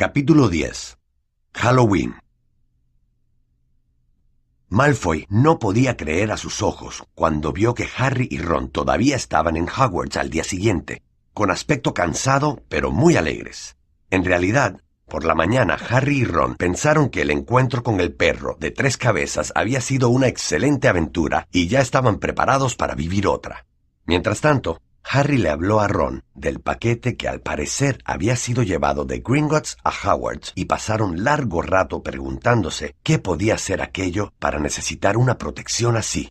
Capítulo 10 Halloween Malfoy no podía creer a sus ojos cuando vio que Harry y Ron todavía estaban en Hogwarts al día siguiente, con aspecto cansado pero muy alegres. En realidad, por la mañana Harry y Ron pensaron que el encuentro con el perro de tres cabezas había sido una excelente aventura y ya estaban preparados para vivir otra. Mientras tanto, Harry le habló a Ron del paquete que al parecer había sido llevado de Gringotts a Hogwarts y pasaron largo rato preguntándose qué podía ser aquello para necesitar una protección así.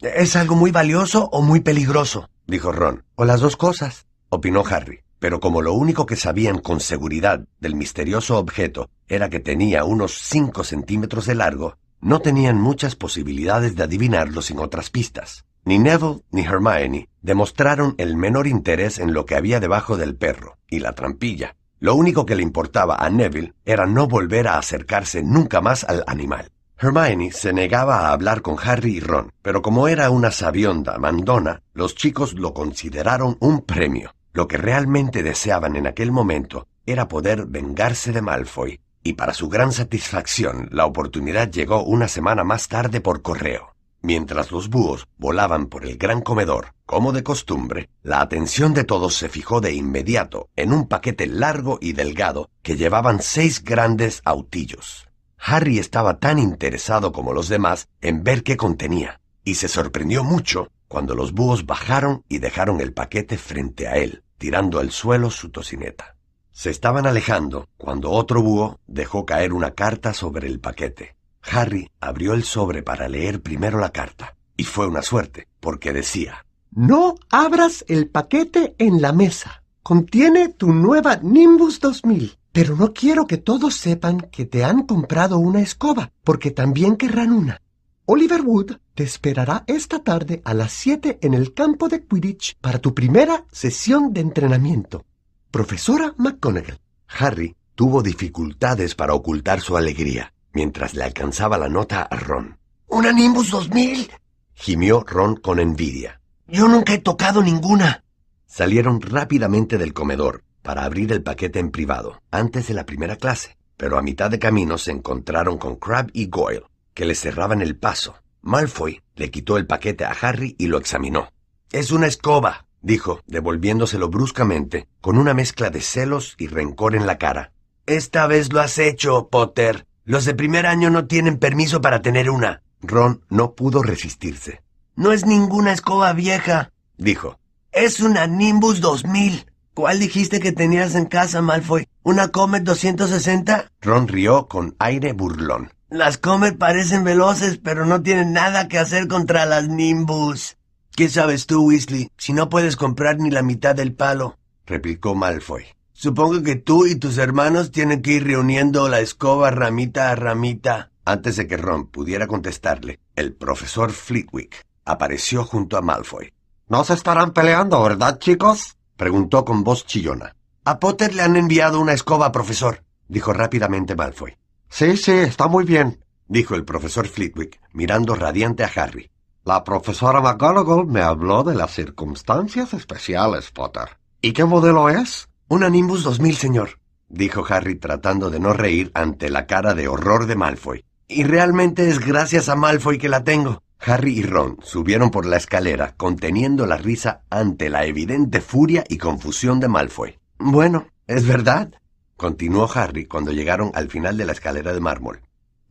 ¿Es algo muy valioso o muy peligroso? dijo Ron. O las dos cosas, opinó Harry. Pero como lo único que sabían con seguridad del misterioso objeto era que tenía unos cinco centímetros de largo, no tenían muchas posibilidades de adivinarlo sin otras pistas. Ni Neville ni Hermione demostraron el menor interés en lo que había debajo del perro y la trampilla. Lo único que le importaba a Neville era no volver a acercarse nunca más al animal. Hermione se negaba a hablar con Harry y Ron, pero como era una sabionda mandona, los chicos lo consideraron un premio. Lo que realmente deseaban en aquel momento era poder vengarse de Malfoy, y para su gran satisfacción la oportunidad llegó una semana más tarde por correo. Mientras los búhos volaban por el gran comedor, como de costumbre, la atención de todos se fijó de inmediato en un paquete largo y delgado que llevaban seis grandes autillos. Harry estaba tan interesado como los demás en ver qué contenía, y se sorprendió mucho cuando los búhos bajaron y dejaron el paquete frente a él, tirando al suelo su tocineta. Se estaban alejando cuando otro búho dejó caer una carta sobre el paquete. Harry abrió el sobre para leer primero la carta, y fue una suerte, porque decía No abras el paquete en la mesa. Contiene tu nueva Nimbus 2000. Pero no quiero que todos sepan que te han comprado una escoba, porque también querrán una. Oliver Wood te esperará esta tarde a las 7 en el campo de Quidditch para tu primera sesión de entrenamiento. Profesora McGonagall. Harry tuvo dificultades para ocultar su alegría mientras le alcanzaba la nota a Ron. ¿Una Nimbus 2000? gimió Ron con envidia. Yo nunca he tocado ninguna. Salieron rápidamente del comedor para abrir el paquete en privado, antes de la primera clase, pero a mitad de camino se encontraron con Crab y Goyle, que le cerraban el paso. Malfoy le quitó el paquete a Harry y lo examinó. Es una escoba, dijo, devolviéndoselo bruscamente, con una mezcla de celos y rencor en la cara. Esta vez lo has hecho, Potter. Los de primer año no tienen permiso para tener una. Ron no pudo resistirse. No es ninguna escoba vieja, dijo. Es una Nimbus 2000. ¿Cuál dijiste que tenías en casa, Malfoy? ¿Una Comet 260? Ron rió con aire burlón. Las Comet parecen veloces, pero no tienen nada que hacer contra las Nimbus. ¿Qué sabes tú, Weasley, si no puedes comprar ni la mitad del palo? replicó Malfoy. Supongo que tú y tus hermanos tienen que ir reuniendo la escoba ramita a ramita. Antes de que Ron pudiera contestarle, el profesor Flitwick apareció junto a Malfoy. ¿No se estarán peleando, verdad, chicos? preguntó con voz chillona. A Potter le han enviado una escoba, profesor, dijo rápidamente Malfoy. Sí, sí, está muy bien, dijo el profesor Flitwick, mirando radiante a Harry. La profesora McGonagall me habló de las circunstancias especiales, Potter. ¿Y qué modelo es? Una Nimbus 2000, señor, dijo Harry tratando de no reír ante la cara de horror de Malfoy. Y realmente es gracias a Malfoy que la tengo. Harry y Ron subieron por la escalera conteniendo la risa ante la evidente furia y confusión de Malfoy. Bueno, es verdad, continuó Harry cuando llegaron al final de la escalera de mármol.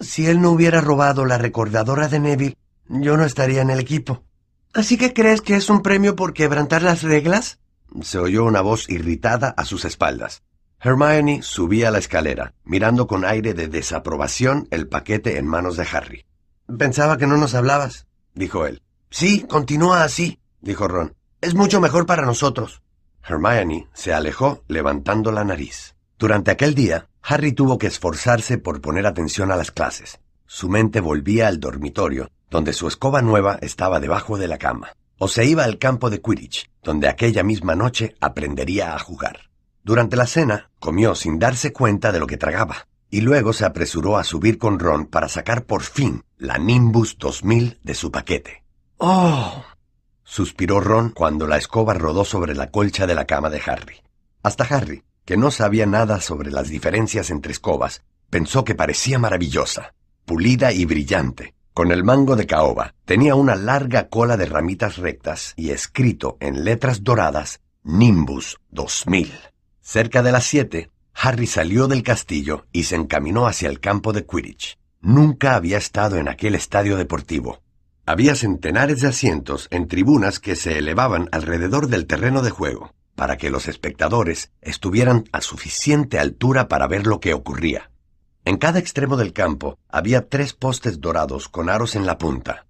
Si él no hubiera robado la recordadora de Neville, yo no estaría en el equipo. ¿Así que crees que es un premio por quebrantar las reglas? Se oyó una voz irritada a sus espaldas. Hermione subía la escalera, mirando con aire de desaprobación el paquete en manos de Harry. Pensaba que no nos hablabas, dijo él. Sí, continúa así, dijo Ron. Es mucho mejor para nosotros. Hermione se alejó levantando la nariz. Durante aquel día, Harry tuvo que esforzarse por poner atención a las clases. Su mente volvía al dormitorio, donde su escoba nueva estaba debajo de la cama o se iba al campo de Quidditch, donde aquella misma noche aprendería a jugar. Durante la cena, comió sin darse cuenta de lo que tragaba, y luego se apresuró a subir con Ron para sacar por fin la Nimbus 2000 de su paquete. ¡Oh! suspiró Ron cuando la escoba rodó sobre la colcha de la cama de Harry. Hasta Harry, que no sabía nada sobre las diferencias entre escobas, pensó que parecía maravillosa, pulida y brillante, con el mango de caoba. Tenía una larga cola de ramitas rectas y escrito en letras doradas Nimbus 2000. Cerca de las siete, Harry salió del castillo y se encaminó hacia el campo de Quidditch. Nunca había estado en aquel estadio deportivo. Había centenares de asientos en tribunas que se elevaban alrededor del terreno de juego, para que los espectadores estuvieran a suficiente altura para ver lo que ocurría. En cada extremo del campo había tres postes dorados con aros en la punta.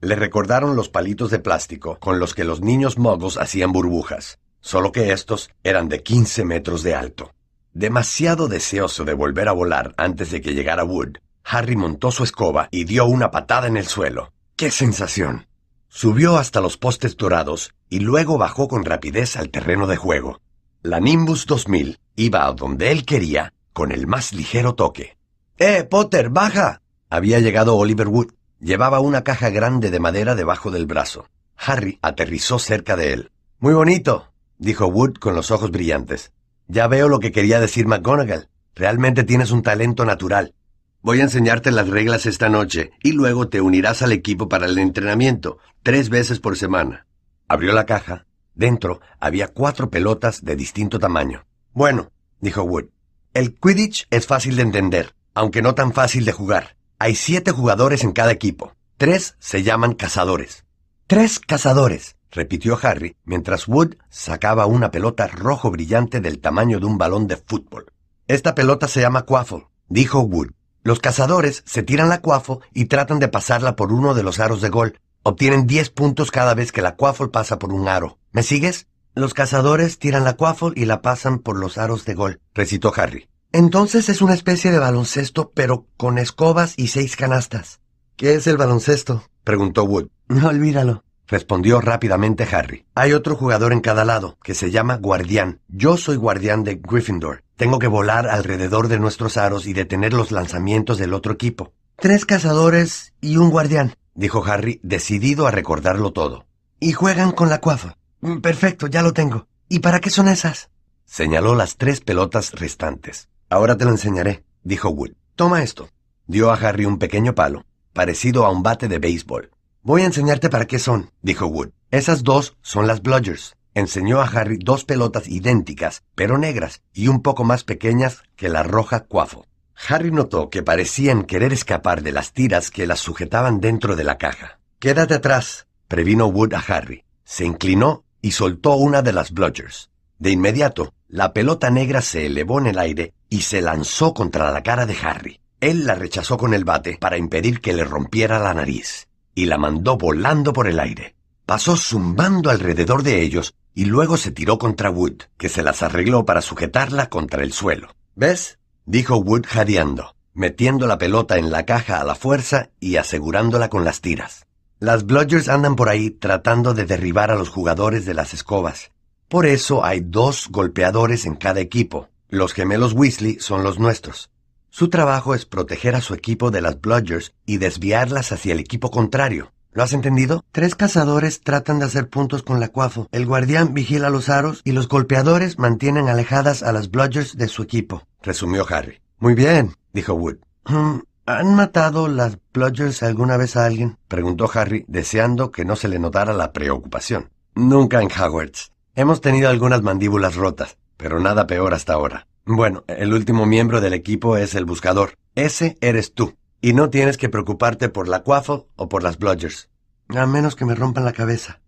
Le recordaron los palitos de plástico con los que los niños mogos hacían burbujas, solo que estos eran de 15 metros de alto. Demasiado deseoso de volver a volar antes de que llegara Wood, Harry montó su escoba y dio una patada en el suelo. ¡Qué sensación! Subió hasta los postes dorados y luego bajó con rapidez al terreno de juego. La Nimbus 2000 iba a donde él quería con el más ligero toque. ¡Eh, Potter, baja! Había llegado Oliver Wood. Llevaba una caja grande de madera debajo del brazo. Harry aterrizó cerca de él. Muy bonito, dijo Wood con los ojos brillantes. Ya veo lo que quería decir McGonagall. Realmente tienes un talento natural. Voy a enseñarte las reglas esta noche y luego te unirás al equipo para el entrenamiento, tres veces por semana. Abrió la caja. Dentro había cuatro pelotas de distinto tamaño. Bueno, dijo Wood, el Quidditch es fácil de entender, aunque no tan fácil de jugar. Hay siete jugadores en cada equipo. Tres se llaman cazadores. Tres cazadores, repitió Harry, mientras Wood sacaba una pelota rojo brillante del tamaño de un balón de fútbol. Esta pelota se llama quaffle, dijo Wood. Los cazadores se tiran la cuafo y tratan de pasarla por uno de los aros de gol. Obtienen diez puntos cada vez que la quaffle pasa por un aro. ¿Me sigues? Los cazadores tiran la quaffle y la pasan por los aros de gol, recitó Harry. Entonces es una especie de baloncesto, pero con escobas y seis canastas. ¿Qué es el baloncesto? preguntó Wood. No olvídalo, respondió rápidamente Harry. Hay otro jugador en cada lado, que se llama guardián. Yo soy guardián de Gryffindor. Tengo que volar alrededor de nuestros aros y detener los lanzamientos del otro equipo. Tres cazadores y un guardián, dijo Harry, decidido a recordarlo todo. Y juegan con la cuafa. Mm, perfecto, ya lo tengo. ¿Y para qué son esas? Señaló las tres pelotas restantes. Ahora te lo enseñaré, dijo Wood. Toma esto. Dio a Harry un pequeño palo, parecido a un bate de béisbol. Voy a enseñarte para qué son, dijo Wood. Esas dos son las Bludgers. Enseñó a Harry dos pelotas idénticas, pero negras y un poco más pequeñas que la roja Quaffle. Harry notó que parecían querer escapar de las tiras que las sujetaban dentro de la caja. Quédate atrás, previno Wood a Harry. Se inclinó y soltó una de las bludgers. De inmediato, la pelota negra se elevó en el aire y se lanzó contra la cara de Harry. Él la rechazó con el bate para impedir que le rompiera la nariz, y la mandó volando por el aire. Pasó zumbando alrededor de ellos y luego se tiró contra Wood, que se las arregló para sujetarla contra el suelo. ¿Ves? dijo Wood jadeando, metiendo la pelota en la caja a la fuerza y asegurándola con las tiras. Las Bludgers andan por ahí tratando de derribar a los jugadores de las escobas. Por eso hay dos golpeadores en cada equipo. Los gemelos Weasley son los nuestros. Su trabajo es proteger a su equipo de las Bludgers y desviarlas hacia el equipo contrario. ¿Lo has entendido? Tres cazadores tratan de hacer puntos con la cuafo. El guardián vigila los aros y los golpeadores mantienen alejadas a las Bludgers de su equipo, resumió Harry. Muy bien, dijo Wood. Hmm, ¿Han matado las Bludgers alguna vez a alguien? preguntó Harry, deseando que no se le notara la preocupación. Nunca en Hogwarts. Hemos tenido algunas mandíbulas rotas, pero nada peor hasta ahora. Bueno, el último miembro del equipo es el buscador. Ese eres tú. Y no tienes que preocuparte por la Quaffle o por las Bludgers. A menos que me rompan la cabeza.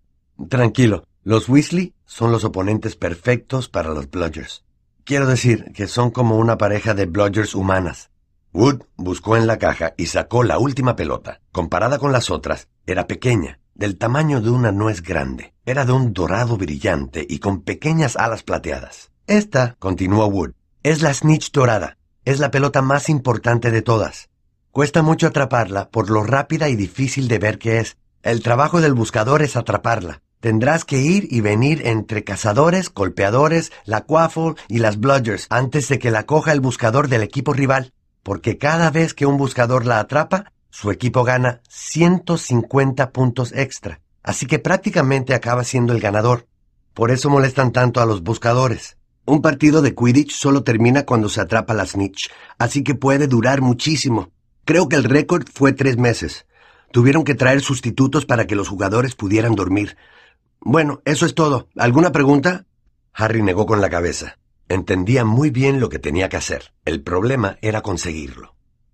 Tranquilo, los Weasley son los oponentes perfectos para los Bludgers. Quiero decir que son como una pareja de Bludgers humanas. Wood buscó en la caja y sacó la última pelota. Comparada con las otras, era pequeña, del tamaño de una nuez grande. Era de un dorado brillante y con pequeñas alas plateadas. Esta, continuó Wood, es la snitch dorada. Es la pelota más importante de todas. Cuesta mucho atraparla por lo rápida y difícil de ver que es. El trabajo del buscador es atraparla. Tendrás que ir y venir entre cazadores, golpeadores, la quaffle y las bludgers antes de que la coja el buscador del equipo rival porque cada vez que un buscador la atrapa, su equipo gana 150 puntos extra. Así que prácticamente acaba siendo el ganador. Por eso molestan tanto a los buscadores. Un partido de Quidditch solo termina cuando se atrapa la snitch, así que puede durar muchísimo. Creo que el récord fue tres meses. Tuvieron que traer sustitutos para que los jugadores pudieran dormir. Bueno, eso es todo. ¿Alguna pregunta? Harry negó con la cabeza. Entendía muy bien lo que tenía que hacer. El problema era conseguirlo.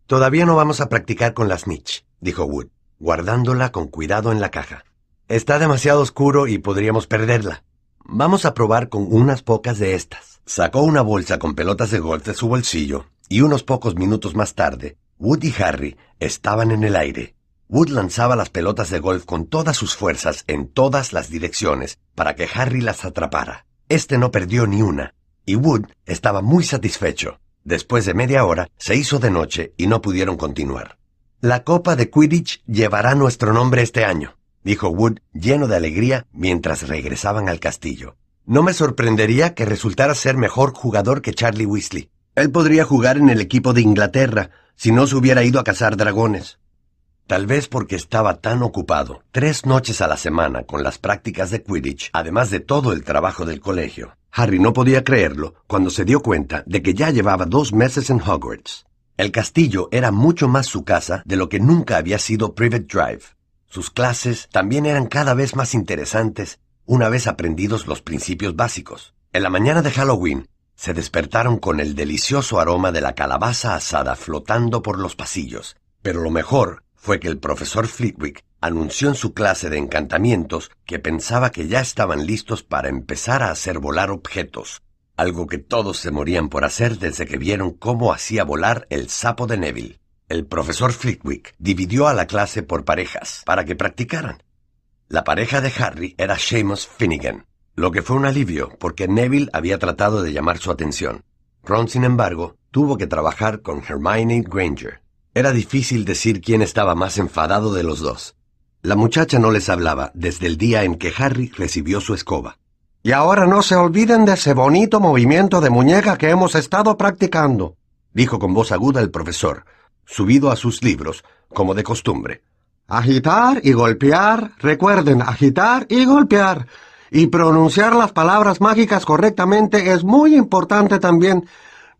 Todavía no vamos a practicar con la snitch, dijo Wood, guardándola con cuidado en la caja. Está demasiado oscuro y podríamos perderla. Vamos a probar con unas pocas de estas. Sacó una bolsa con pelotas de golf de su bolsillo y unos pocos minutos más tarde, Wood y Harry estaban en el aire. Wood lanzaba las pelotas de golf con todas sus fuerzas en todas las direcciones para que Harry las atrapara. Este no perdió ni una, y Wood estaba muy satisfecho. Después de media hora se hizo de noche y no pudieron continuar. La Copa de Quidditch llevará nuestro nombre este año dijo Wood lleno de alegría mientras regresaban al castillo. No me sorprendería que resultara ser mejor jugador que Charlie Weasley. Él podría jugar en el equipo de Inglaterra si no se hubiera ido a cazar dragones. Tal vez porque estaba tan ocupado, tres noches a la semana con las prácticas de Quidditch, además de todo el trabajo del colegio. Harry no podía creerlo cuando se dio cuenta de que ya llevaba dos meses en Hogwarts. El castillo era mucho más su casa de lo que nunca había sido Private Drive. Sus clases también eran cada vez más interesantes una vez aprendidos los principios básicos. En la mañana de Halloween se despertaron con el delicioso aroma de la calabaza asada flotando por los pasillos, pero lo mejor fue que el profesor Flitwick anunció en su clase de encantamientos que pensaba que ya estaban listos para empezar a hacer volar objetos, algo que todos se morían por hacer desde que vieron cómo hacía volar el sapo de Neville. El profesor Flitwick dividió a la clase por parejas para que practicaran. La pareja de Harry era Seamus Finnegan, lo que fue un alivio porque Neville había tratado de llamar su atención. Ron, sin embargo, tuvo que trabajar con Hermione Granger. Era difícil decir quién estaba más enfadado de los dos. La muchacha no les hablaba desde el día en que Harry recibió su escoba. Y ahora no se olviden de ese bonito movimiento de muñeca que hemos estado practicando, dijo con voz aguda el profesor, subido a sus libros, como de costumbre. Agitar y golpear, recuerden, agitar y golpear. Y pronunciar las palabras mágicas correctamente es muy importante también.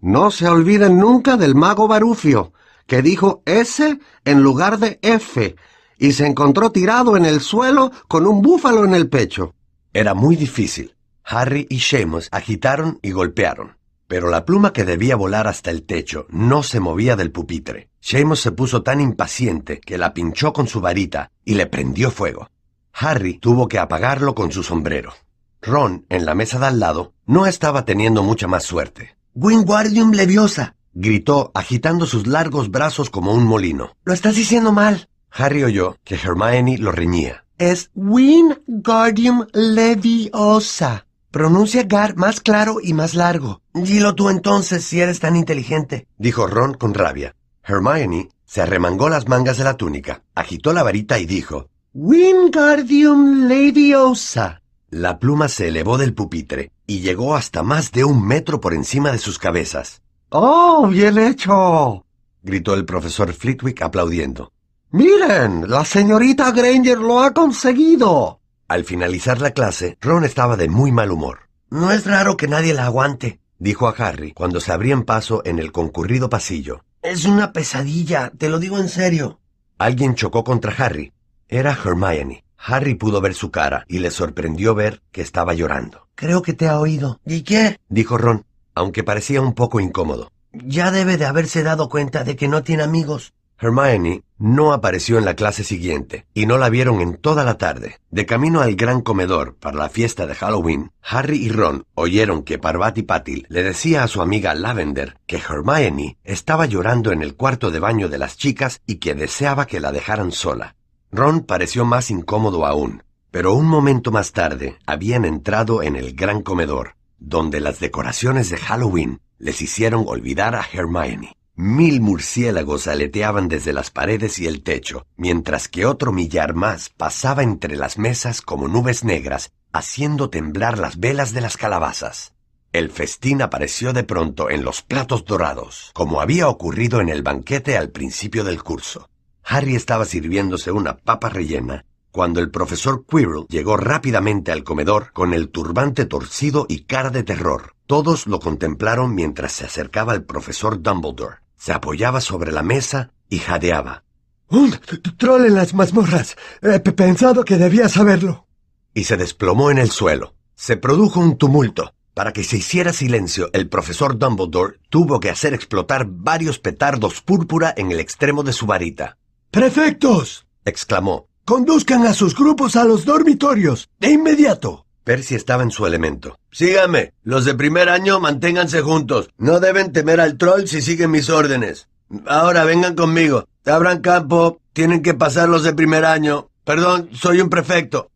No se olviden nunca del mago Barufio, que dijo S en lugar de F, y se encontró tirado en el suelo con un búfalo en el pecho. Era muy difícil. Harry y Seamus agitaron y golpearon pero la pluma que debía volar hasta el techo no se movía del pupitre. Seamus se puso tan impaciente que la pinchó con su varita y le prendió fuego. Harry tuvo que apagarlo con su sombrero. Ron, en la mesa de al lado, no estaba teniendo mucha más suerte. Wingardium Leviosa, gritó, agitando sus largos brazos como un molino. Lo estás diciendo mal. Harry oyó que Hermione lo reñía. Es Wingardium Leviosa. Pronuncia Gar más claro y más largo. Dilo tú entonces si eres tan inteligente, dijo Ron con rabia. Hermione se arremangó las mangas de la túnica, agitó la varita y dijo Wingardium Leviosa. La pluma se elevó del pupitre y llegó hasta más de un metro por encima de sus cabezas. ¡Oh, bien hecho! gritó el profesor Flitwick aplaudiendo. Miren, la señorita Granger lo ha conseguido. Al finalizar la clase, Ron estaba de muy mal humor. No es raro que nadie la aguante, dijo a Harry cuando se abrían paso en el concurrido pasillo. Es una pesadilla, te lo digo en serio. Alguien chocó contra Harry. Era Hermione. Harry pudo ver su cara y le sorprendió ver que estaba llorando. Creo que te ha oído. ¿Y qué? dijo Ron, aunque parecía un poco incómodo. Ya debe de haberse dado cuenta de que no tiene amigos. Hermione no apareció en la clase siguiente y no la vieron en toda la tarde. De camino al gran comedor para la fiesta de Halloween, Harry y Ron oyeron que Parvati Patil le decía a su amiga Lavender que Hermione estaba llorando en el cuarto de baño de las chicas y que deseaba que la dejaran sola. Ron pareció más incómodo aún, pero un momento más tarde habían entrado en el gran comedor, donde las decoraciones de Halloween les hicieron olvidar a Hermione. Mil murciélagos aleteaban desde las paredes y el techo, mientras que otro millar más pasaba entre las mesas como nubes negras, haciendo temblar las velas de las calabazas. El festín apareció de pronto en los platos dorados, como había ocurrido en el banquete al principio del curso. Harry estaba sirviéndose una papa rellena cuando el profesor Quirrell llegó rápidamente al comedor con el turbante torcido y cara de terror. Todos lo contemplaron mientras se acercaba al profesor Dumbledore. Se apoyaba sobre la mesa y jadeaba. Un troll en las mazmorras. He pensado que debía saberlo. Y se desplomó en el suelo. Se produjo un tumulto. Para que se hiciera silencio, el profesor Dumbledore tuvo que hacer explotar varios petardos púrpura en el extremo de su varita. ¡Prefectos! exclamó. Conduzcan a sus grupos a los dormitorios, de inmediato. Percy estaba en su elemento. Sígame. Los de primer año manténganse juntos. No deben temer al troll si siguen mis órdenes. Ahora vengan conmigo. Abran campo. Tienen que pasar los de primer año. Perdón, soy un prefecto.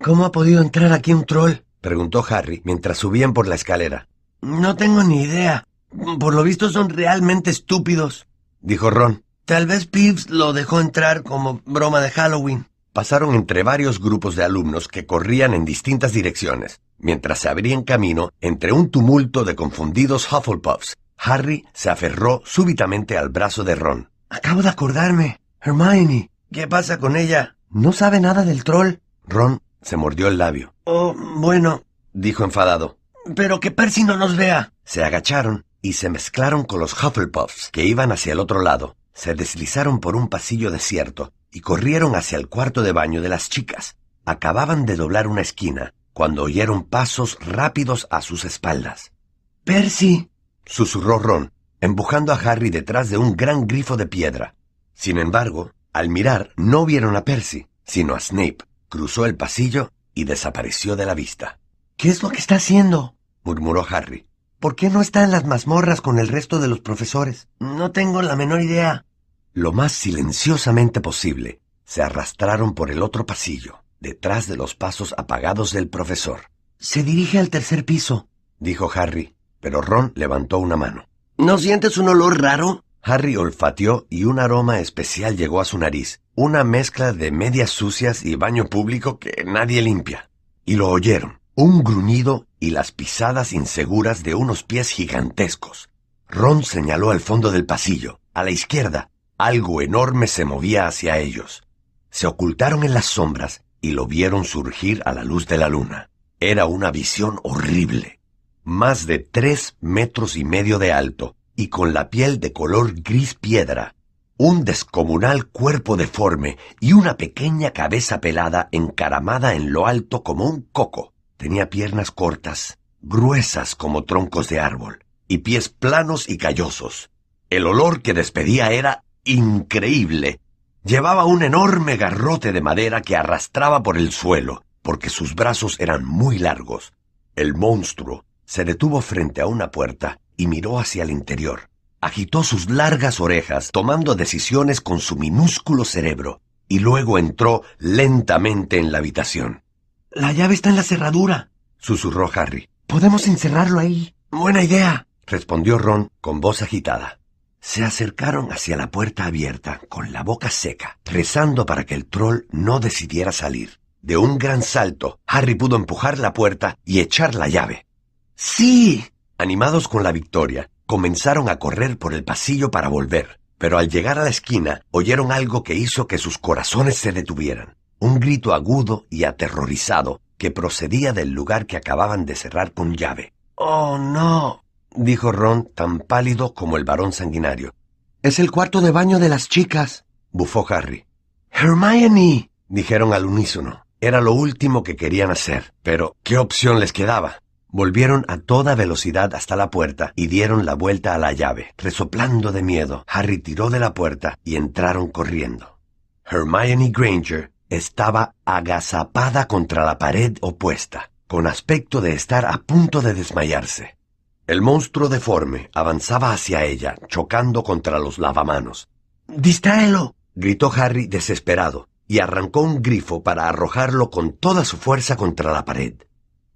¿Cómo ha podido entrar aquí un troll? preguntó Harry mientras subían por la escalera. No tengo ni idea. Por lo visto son realmente estúpidos, dijo Ron. Tal vez Peeves lo dejó entrar como broma de Halloween. Pasaron entre varios grupos de alumnos que corrían en distintas direcciones. Mientras se abrían camino entre un tumulto de confundidos Hufflepuffs, Harry se aferró súbitamente al brazo de Ron. Acabo de acordarme. Hermione. ¿Qué pasa con ella? No sabe nada del troll. Ron se mordió el labio. Oh, bueno, dijo enfadado. Pero que Percy no nos vea. Se agacharon y se mezclaron con los Hufflepuffs que iban hacia el otro lado. Se deslizaron por un pasillo desierto y corrieron hacia el cuarto de baño de las chicas. Acababan de doblar una esquina cuando oyeron pasos rápidos a sus espaldas. Percy, susurró Ron, empujando a Harry detrás de un gran grifo de piedra. Sin embargo, al mirar no vieron a Percy, sino a Snape. Cruzó el pasillo y desapareció de la vista. ¿Qué es lo que está haciendo? murmuró Harry. ¿Por qué no está en las mazmorras con el resto de los profesores? No tengo la menor idea. Lo más silenciosamente posible, se arrastraron por el otro pasillo, detrás de los pasos apagados del profesor. Se dirige al tercer piso, dijo Harry, pero Ron levantó una mano. ¿No sientes un olor raro? Harry olfateó y un aroma especial llegó a su nariz, una mezcla de medias sucias y baño público que nadie limpia. Y lo oyeron, un gruñido y las pisadas inseguras de unos pies gigantescos. Ron señaló al fondo del pasillo, a la izquierda. Algo enorme se movía hacia ellos. Se ocultaron en las sombras y lo vieron surgir a la luz de la luna. Era una visión horrible. Más de tres metros y medio de alto, y con la piel de color gris piedra, un descomunal cuerpo deforme y una pequeña cabeza pelada encaramada en lo alto como un coco. Tenía piernas cortas, gruesas como troncos de árbol, y pies planos y callosos. El olor que despedía era increíble. Llevaba un enorme garrote de madera que arrastraba por el suelo, porque sus brazos eran muy largos. El monstruo se detuvo frente a una puerta y miró hacia el interior. Agitó sus largas orejas, tomando decisiones con su minúsculo cerebro, y luego entró lentamente en la habitación. La llave está en la cerradura, susurró Harry. Podemos encerrarlo ahí. Buena idea, respondió Ron con voz agitada. Se acercaron hacia la puerta abierta, con la boca seca, rezando para que el troll no decidiera salir. De un gran salto, Harry pudo empujar la puerta y echar la llave. ¡Sí! Animados con la victoria, comenzaron a correr por el pasillo para volver, pero al llegar a la esquina oyeron algo que hizo que sus corazones se detuvieran. Un grito agudo y aterrorizado que procedía del lugar que acababan de cerrar con llave. Oh, no, dijo Ron tan pálido como el varón sanguinario. Es el cuarto de baño de las chicas, bufó Harry. Hermione, dijeron al unísono. Era lo último que querían hacer, pero ¿qué opción les quedaba? Volvieron a toda velocidad hasta la puerta y dieron la vuelta a la llave. Resoplando de miedo, Harry tiró de la puerta y entraron corriendo. Hermione Granger estaba agazapada contra la pared opuesta, con aspecto de estar a punto de desmayarse. El monstruo deforme avanzaba hacia ella, chocando contra los lavamanos. ¡Distráelo! gritó Harry desesperado, y arrancó un grifo para arrojarlo con toda su fuerza contra la pared.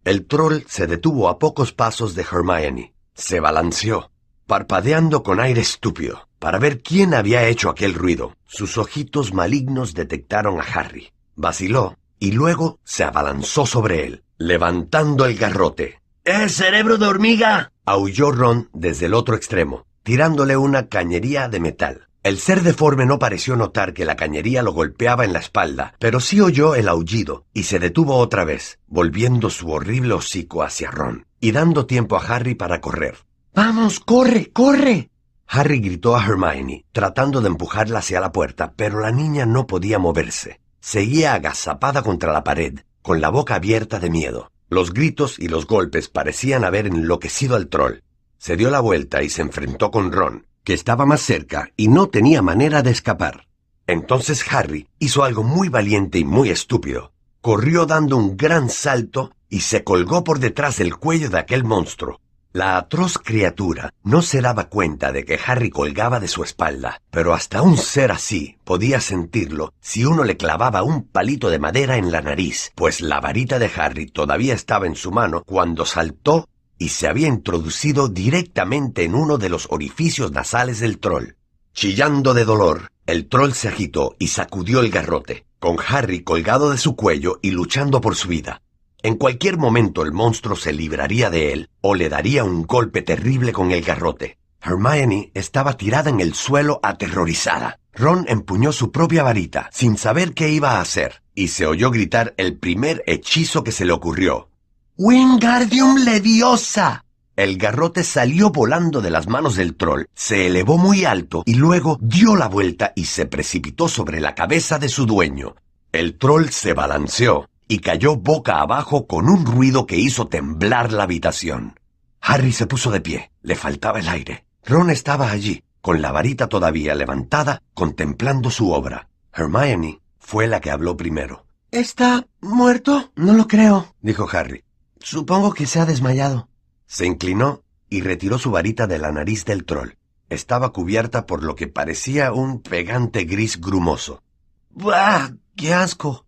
El troll se detuvo a pocos pasos de Hermione. Se balanceó, parpadeando con aire estúpido, para ver quién había hecho aquel ruido. Sus ojitos malignos detectaron a Harry. Vaciló y luego se abalanzó sobre él, levantando el garrote. ¡Es cerebro de hormiga! Aulló Ron desde el otro extremo, tirándole una cañería de metal. El ser deforme no pareció notar que la cañería lo golpeaba en la espalda, pero sí oyó el aullido y se detuvo otra vez, volviendo su horrible hocico hacia Ron y dando tiempo a Harry para correr. Vamos, corre, corre. Harry gritó a Hermione, tratando de empujarla hacia la puerta, pero la niña no podía moverse. Seguía agazapada contra la pared, con la boca abierta de miedo. Los gritos y los golpes parecían haber enloquecido al troll. Se dio la vuelta y se enfrentó con Ron, que estaba más cerca y no tenía manera de escapar. Entonces Harry hizo algo muy valiente y muy estúpido. Corrió dando un gran salto y se colgó por detrás del cuello de aquel monstruo. La atroz criatura no se daba cuenta de que Harry colgaba de su espalda, pero hasta un ser así podía sentirlo si uno le clavaba un palito de madera en la nariz, pues la varita de Harry todavía estaba en su mano cuando saltó y se había introducido directamente en uno de los orificios nasales del troll. Chillando de dolor, el troll se agitó y sacudió el garrote, con Harry colgado de su cuello y luchando por su vida. En cualquier momento el monstruo se libraría de él o le daría un golpe terrible con el garrote. Hermione estaba tirada en el suelo aterrorizada. Ron empuñó su propia varita sin saber qué iba a hacer y se oyó gritar el primer hechizo que se le ocurrió. Wingardium Leviosa. El garrote salió volando de las manos del troll, se elevó muy alto y luego dio la vuelta y se precipitó sobre la cabeza de su dueño. El troll se balanceó y cayó boca abajo con un ruido que hizo temblar la habitación. Harry se puso de pie, le faltaba el aire. Ron estaba allí, con la varita todavía levantada, contemplando su obra. Hermione fue la que habló primero. ¿Está muerto? No lo creo, dijo Harry. Supongo que se ha desmayado. Se inclinó y retiró su varita de la nariz del troll. Estaba cubierta por lo que parecía un pegante gris grumoso. ¡Bah! ¡Qué asco!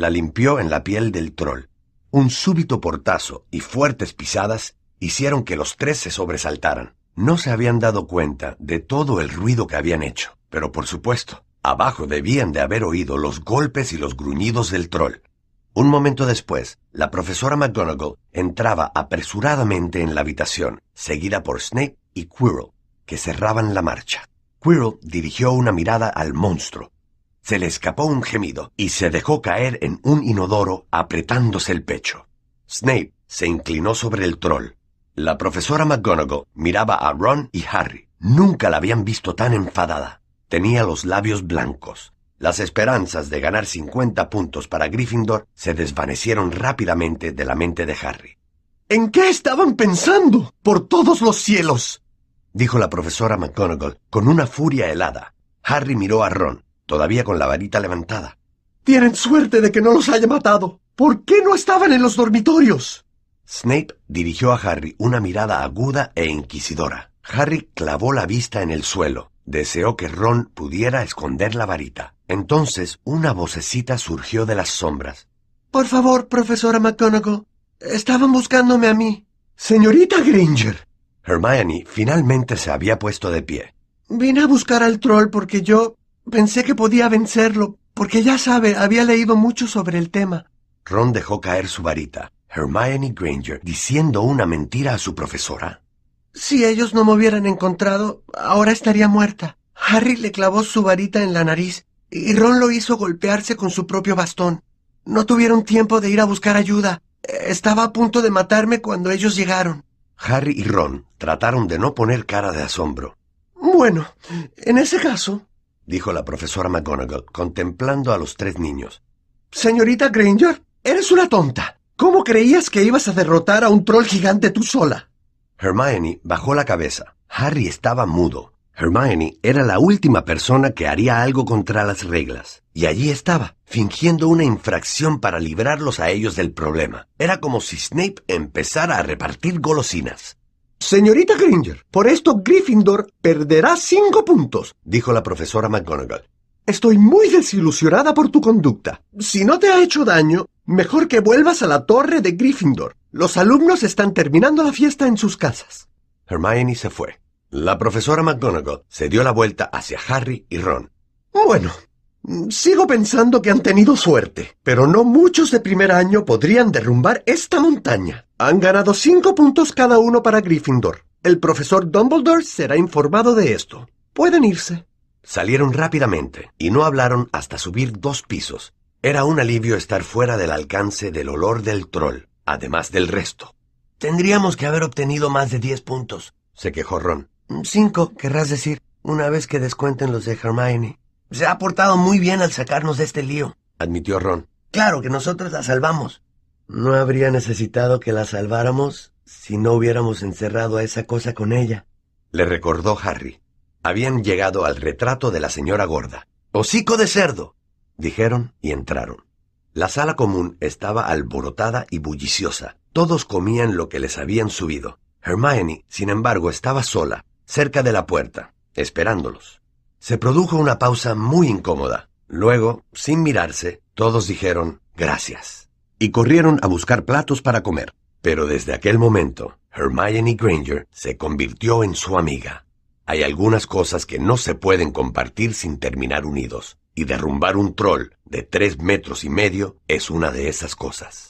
La limpió en la piel del troll. Un súbito portazo y fuertes pisadas hicieron que los tres se sobresaltaran. No se habían dado cuenta de todo el ruido que habían hecho, pero por supuesto, abajo debían de haber oído los golpes y los gruñidos del troll. Un momento después, la profesora McGonagall entraba apresuradamente en la habitación, seguida por Snape y Quirrell, que cerraban la marcha. Quirrell dirigió una mirada al monstruo. Se le escapó un gemido y se dejó caer en un inodoro apretándose el pecho. Snape se inclinó sobre el troll. La profesora McGonagall miraba a Ron y Harry. Nunca la habían visto tan enfadada. Tenía los labios blancos, las esperanzas de ganar 50 puntos para Gryffindor se desvanecieron rápidamente de la mente de Harry. ¿En qué estaban pensando? ¡Por todos los cielos! dijo la profesora McGonagall con una furia helada. Harry miró a Ron, todavía con la varita levantada. Tienen suerte de que no los haya matado. ¿Por qué no estaban en los dormitorios? Snape dirigió a Harry una mirada aguda e inquisidora. Harry clavó la vista en el suelo. Deseó que Ron pudiera esconder la varita. Entonces una vocecita surgió de las sombras. Por favor, profesora McGonagall. Estaban buscándome a mí. Señorita Granger. Hermione finalmente se había puesto de pie. Vine a buscar al troll porque yo pensé que podía vencerlo, porque ya sabe, había leído mucho sobre el tema. Ron dejó caer su varita. Hermione Granger diciendo una mentira a su profesora. Si ellos no me hubieran encontrado, ahora estaría muerta. Harry le clavó su varita en la nariz y Ron lo hizo golpearse con su propio bastón. No tuvieron tiempo de ir a buscar ayuda. Estaba a punto de matarme cuando ellos llegaron. Harry y Ron trataron de no poner cara de asombro. Bueno, en ese caso, dijo la profesora McGonagall, contemplando a los tres niños. Señorita Granger, eres una tonta. ¿Cómo creías que ibas a derrotar a un troll gigante tú sola? Hermione bajó la cabeza. Harry estaba mudo. Hermione era la última persona que haría algo contra las reglas. Y allí estaba, fingiendo una infracción para librarlos a ellos del problema. Era como si Snape empezara a repartir golosinas. Señorita Granger, por esto Gryffindor perderá cinco puntos, dijo la profesora McGonagall. Estoy muy desilusionada por tu conducta. Si no te ha hecho daño, mejor que vuelvas a la torre de Gryffindor. Los alumnos están terminando la fiesta en sus casas. Hermione se fue. La profesora McGonagall se dio la vuelta hacia Harry y Ron. Bueno, sigo pensando que han tenido suerte, pero no muchos de primer año podrían derrumbar esta montaña. Han ganado cinco puntos cada uno para Gryffindor. El profesor Dumbledore será informado de esto. Pueden irse. Salieron rápidamente y no hablaron hasta subir dos pisos. Era un alivio estar fuera del alcance del olor del troll, además del resto. Tendríamos que haber obtenido más de diez puntos, se quejó Ron. Cinco, querrás decir, una vez que descuenten los de Hermione. Se ha portado muy bien al sacarnos de este lío, admitió Ron. Claro que nosotros la salvamos. No habría necesitado que la salváramos si no hubiéramos encerrado a esa cosa con ella, le recordó Harry. Habían llegado al retrato de la señora gorda. ¡Hocico de cerdo! dijeron y entraron. La sala común estaba alborotada y bulliciosa. Todos comían lo que les habían subido. Hermione, sin embargo, estaba sola, cerca de la puerta, esperándolos. Se produjo una pausa muy incómoda. Luego, sin mirarse, todos dijeron gracias y corrieron a buscar platos para comer. Pero desde aquel momento, Hermione Granger se convirtió en su amiga. Hay algunas cosas que no se pueden compartir sin terminar unidos, y derrumbar un troll de tres metros y medio es una de esas cosas.